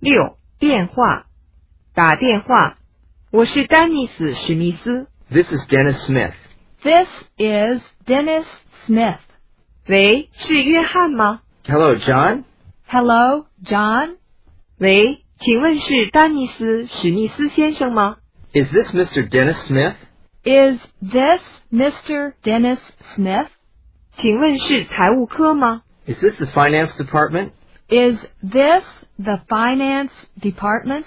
六、电话，打电话。我是丹尼斯·史密斯。 This is Dennis Smith. This is Dennis Smith. 喂，是约翰吗？ Hello, John. Hello, John. 喂，请问是丹尼斯·史密斯先生吗？ Is this Mr. Dennis Smith? Is this Mr. Dennis Smith? 请问是财务科吗？ Is this the finance department? Is this the finance department?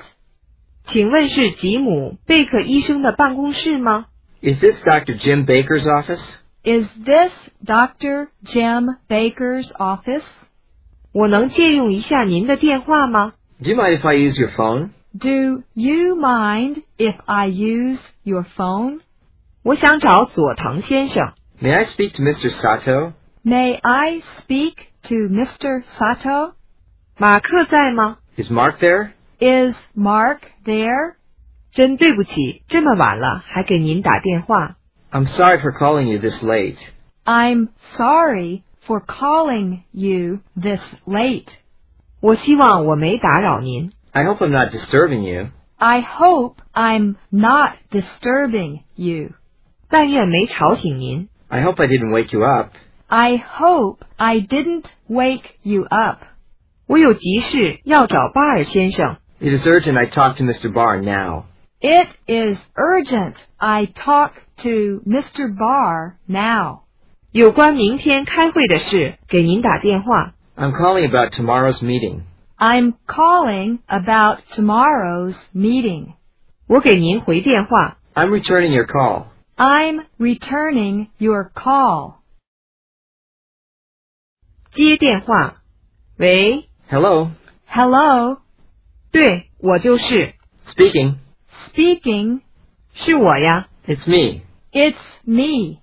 请问是吉姆·贝克医生的办公室吗？ Is this Dr. Jim Baker's office? Is this Dr. Jim Baker's office? 我能借用一下您的电话吗？ Do you mind if I use your phone? Do you mind if I use your phone? 我想找佐藤先生。 May I speak to Mr. Sato? May I speak to Mr. Sato? 马克在吗？ Is Mark there? Is Mark there? 真对不起，这么晚了还给您打电话。 I'm sorry for calling you this late. I'm sorry for calling you this late. 我希望我没打扰您。 I hope I'm not disturbing you. I hope I'm not disturbing you. 但愿没吵醒您。 I hope I didn't wake you up. I hope I didn't wake you up. 我有急事要找巴尔先生。 It is urgent I talk to Mr. Barr now. It is urgent I talk to Mr. Barr now. 有关明天开会的事，给您打电话。 I'm calling about tomorrow's meeting. I'm calling about tomorrow's meeting. 我给您回电话。 I'm returning your call. I'm returning your call. 接电话。喂， Hello. Hello, 对我就是， Speaking. speaking. 是我呀。 It's me. It's me.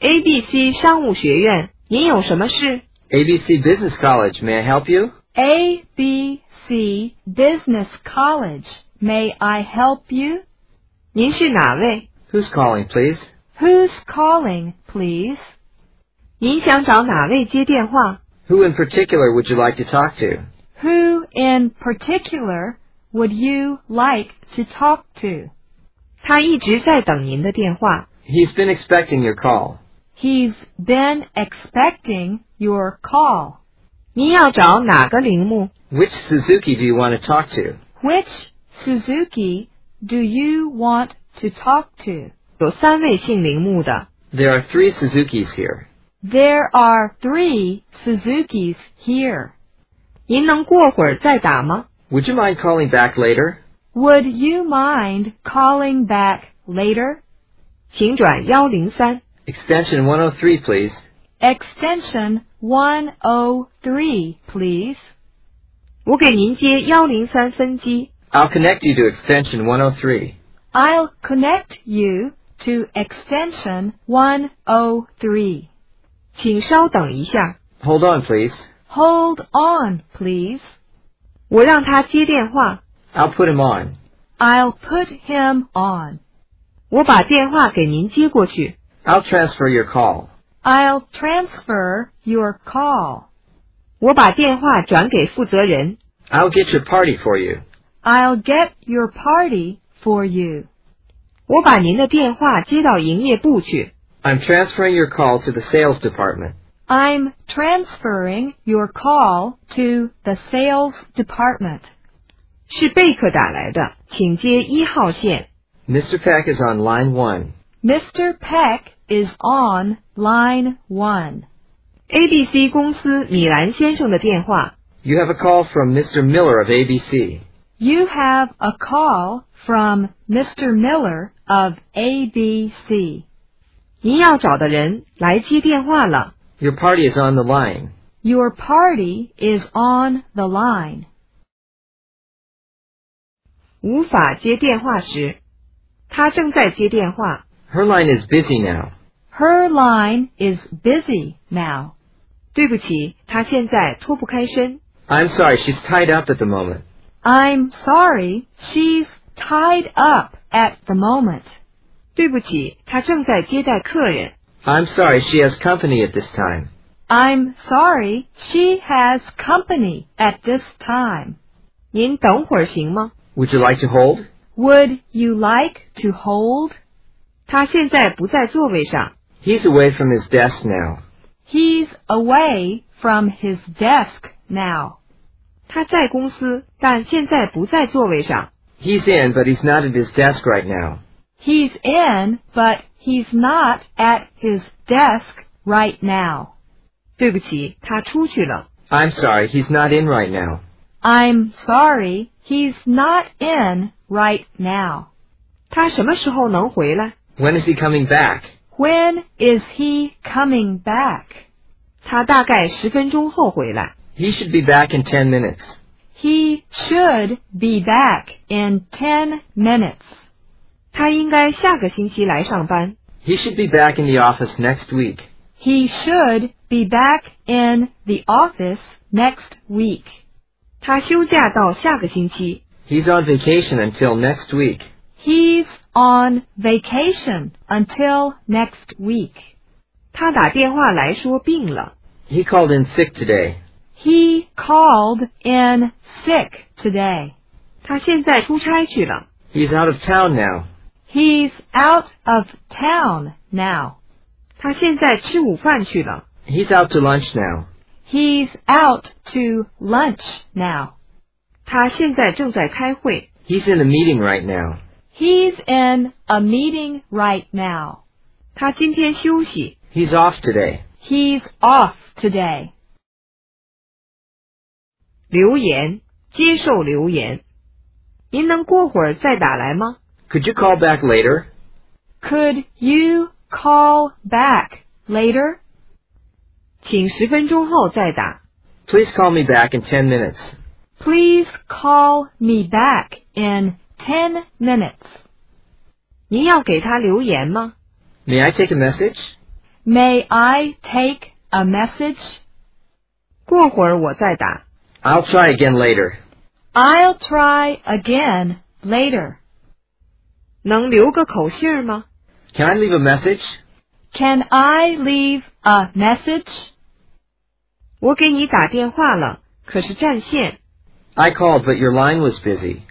A B C 商务学院，您有什么事？ ABC Business College. May I help you? A B C Business College. May I help you? 您是哪位？ Who's calling, please? Who's calling, please? 您想找哪位接电话？ Who in particular would you like to talk to? Who in particular would you like to talk to? 他一直在等您的电话。 He's been expecting your call. He's been expecting your call. 您要找哪个铃木？ Which Suzuki do you want to talk to? Which Suzuki do you want to talk to? 有三位姓铃木的。 There are three Suzukis here. There are three Suzukis here. 您能过会儿再打吗？ Would you mind calling back later? Would you mind calling back later? 请转幺零三。 Extension 103, please. Extension 103, please. 我给您接幺零三分机。 I'll connect you to extension 103. I'll connect you to extension 103. 请稍等一下， Hold on, please. Hold on, please. 我让他接电话。 I'll put him on. I'll put him on. 我把电话给您接过去。 I'll transfer your call. I'll transfer your call. 我把电话转给负责人。 I'll get your party for you. I'll get your party for you. 我把您的电话接到营业部去。 I'm transferring your call to the sales department. I'm transferring your call to the sales department. 是贝克打来的，请接一号线。 Mr. Peck is on line one. Mr. Peck is on line one. ABC 公司米兰先生的电话。 You have a call from Mr. Miller of ABC. You have a call from Mr. Miller of ABC. 您要找的人来接电话了。 Your party is on the line. Your party is on the line. 无法接电话时，他正在接电话。 Her line is busy now. Her line is busy now. 对不起，他现在脱不开身。 I'm sorry, she's tied up at the moment. I'm sorry, she's tied up at the moment. 对不起，他正在接待客人。 I'm sorry, she has company at this time. I'm sorry, she has company at this time. 您等会儿行吗？ Would you like to hold? Would you like to hold? 他现在不在座位上。 He's away from his desk now. He's away from his desk now. 他在公司，但现在不在座位上。 He's in, but he's not at his desk right now. He's in, but he's not at his desk right now. 对不起，他出去了。 I'm sorry, he's not in right now. I'm sorry, he's not in right now. 他什么时候能回来？ When is he coming back? When is he coming back? 他大概十分钟后回来。 He should be back in ten minutes. He should be back in 10 minutes. 他应该下个星期来上班。 He should be back in the office next week. He should be back in the office next week. 他休假到下个星期。 He's on vacation until next week. He's on vacation until next week. 他打电话来说病了。 He called in sick today. He called in sick today. 他现在出差去了。 He's out of town now. He's out of town now. 他现在吃午饭去了。 He's out to lunch now. He's out to lunch now. 他现在正在开会。 He's in a meeting right now. He's in a meeting right now. 他今天休息。 He's off today. He's off today. 留言，接受留言。您能过会儿再打来吗？ Could you call back later? Could you call back later? 请十分钟后再打。 Please call me back in ten minutes. Please call me back in 10 minutes. 您要给他留言吗？ May I take a message? May I take a message? 过会儿我再打。 I'll try again later. I'll try again later. 能留个口信儿吗？ Can I leave a message? Can I leave a message? 我给你打电话了，可是占线。 I called, but your line was busy.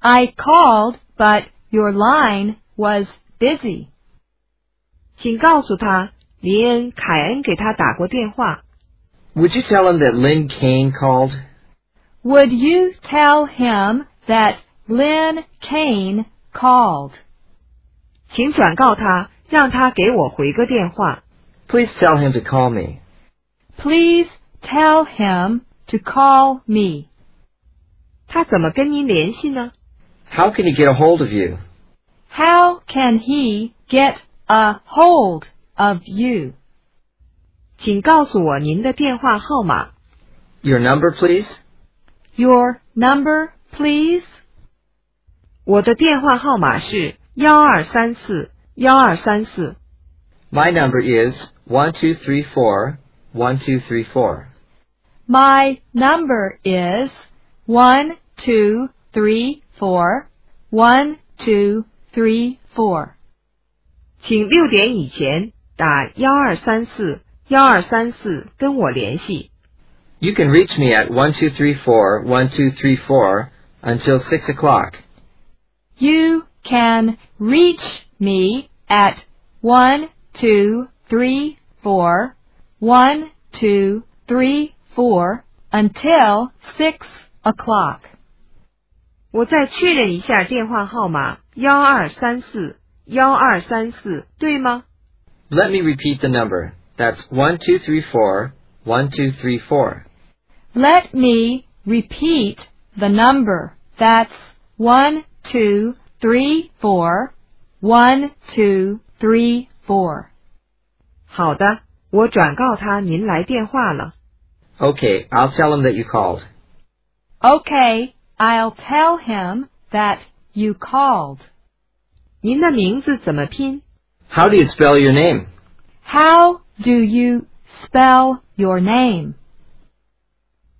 I called, but your line was busy. 请告诉他，林恩·凯恩给他打过电话。 Would you tell him that Lynn Kane called? Would you tell him that Lynn Kane called? 请转告他，让他给我回个电话。 Please tell him to call me. Please tell him to call me. 他怎么跟您联系呢？ How can he get a hold of you? How can he get a hold of you? 请告诉我您的电话号码。 Your number, please? Your number, please? 我的电话号码是幺二三四幺二三四。 My number is one two three four one two three four. My number is one two three four one two three four. 请六点以前打幺二三四幺二三四跟我联系。 You can reach me at one two three four one two three four until six o'clock. You can reach me at one two three four one two three four until six o'clock. 我再确认一下电话号码幺二三四幺二三四，对吗？ Let me repeat the number. That's one two three four one two three four. Let me repeat the number. That's one two three four one two three four. 好的，我转告他您来电话了。 Okay, I'll tell him that you called. Okay, I'll tell him that you called. 您的名字怎么拼？ How do you spell your name? How do you spell your name?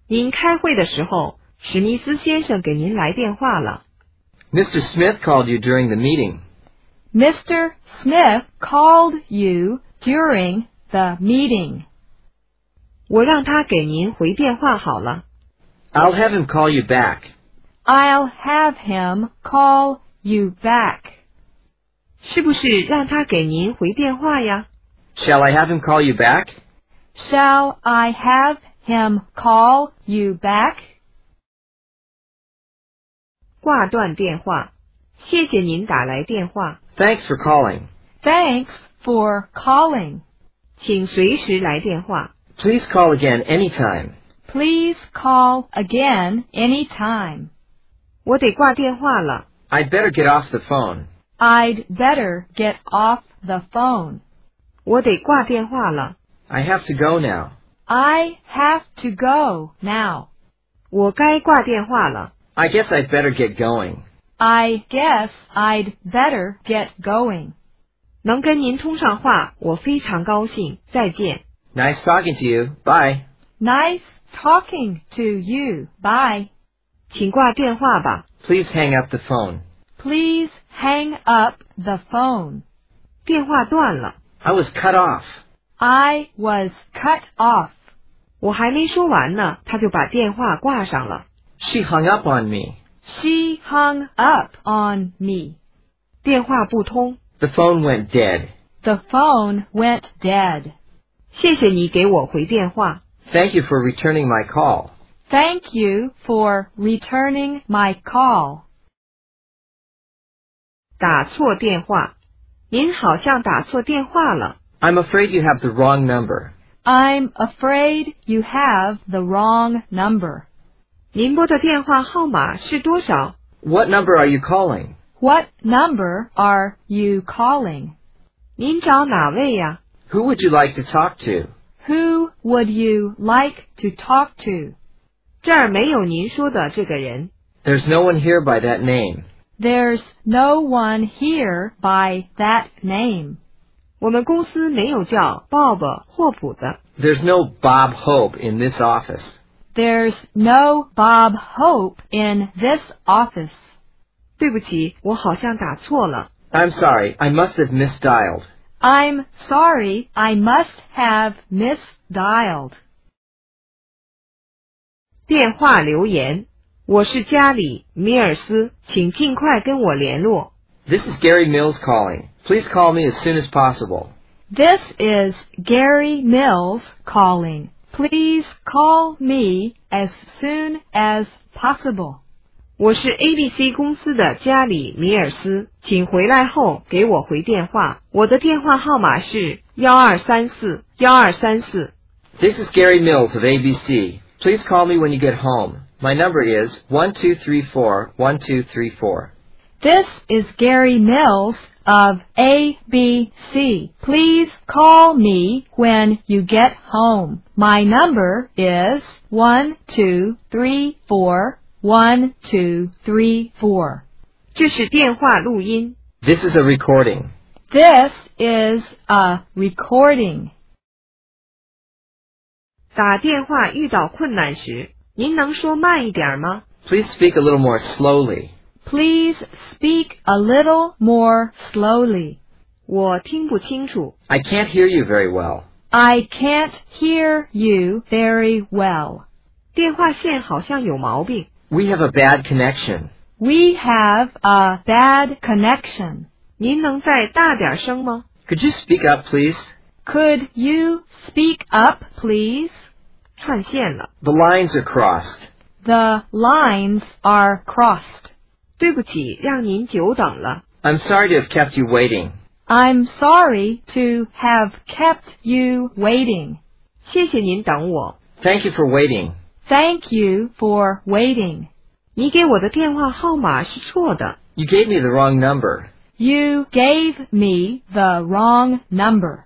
您开会的时候，史密斯先生给您来电话了。 Mr. Smith called you during the meeting. Mr. Smith called you during the meeting. 我让他给您回电话好了。 I'll have him call you back. I'll have him call you back. 是不是让他给您回电话呀？ Shall I have him call you back? Shall I have him call you back? 挂断电话，谢谢您打来电话， Thanks for calling. Thanks for calling. 请随时来电话。 Please call again anytime. Please call again anytime. 我得挂电话了， I'd better get off the phone. I'd better get off the phone. 我得挂电话了， I have to go now. I have to go now. 我该挂电话了。 I guess I'd better get going. I guess I'd better get going. 能跟您通上话，我非常高兴。再见。 Nice talking to you. Bye. Nice talking to you. Bye. 请挂电话吧。 Please hang up the phone. Please hang up the phone. 电话断了， I was cut off. I was cut off. 我还没说完呢，他就把电话挂上了。 She hung up on me. She hung up on me. 电话不通， The phone went dead. The phone went dead. 谢谢你给我回电话。 Thank you for returning my call. Thank you for returning my call. 打错电话，您好像打错电话了。 I'm afraid you have the wrong number. I'm afraid you have the wrong number. 您拨的电话号码是多少？ What number are you calling? What number are you calling? 您找哪位呀？ Who would you like to talk to? Who would you like to talk to? 这儿没有您说的这个人。 There's no one here by that name. There's no one here by that name. 我们公司没有叫 Bob 霍普的。 There's no Bob Hope in this office. There's no Bob Hope in this office. 对不起，我好像打错了。 I'm sorry, I must have misdialed. I'm sorry, I must have misdialed. 电话留言：我是加里·米尔斯，请尽快跟我联络。 This is Gary Mills calling. Please call me as soon as possible. This is Gary Mills calling. Please call me as soon as possible. 我是 ABC 公司的加里·米尔斯，请回来后给我回电话。我的电话号码是幺二三四幺二三四。 This is Gary Mills of ABC. Please call me when you get home. My number is 1234-1234. This is Gary Mills of ABC. Please call me when you get home. My number is one two three four one two three four. 这是电话录音。 This is a recording. This is a recording. 打电话遇到困难时，您能说慢一点吗？ Please speak a little more slowly. Please speak a little more slowly. 我听不清楚。 I can't hear you very well. I can't hear you very well. 电话线好像有毛病。 We have a bad connection. We have a bad connection. 您能再大点声吗？ Could you speak up, please? Could you speak up, please? 串线了。 The lines are crossed. The lines are crossed. 对不起，让您久等了。 I'm sorry to have kept you waiting. I'm sorry to have kept you waiting. 谢谢您等我。 Thank you for waiting. Thank you for waiting. 你给我的电话号码是错的。 You gave me the wrong number. You gave me the wrong number.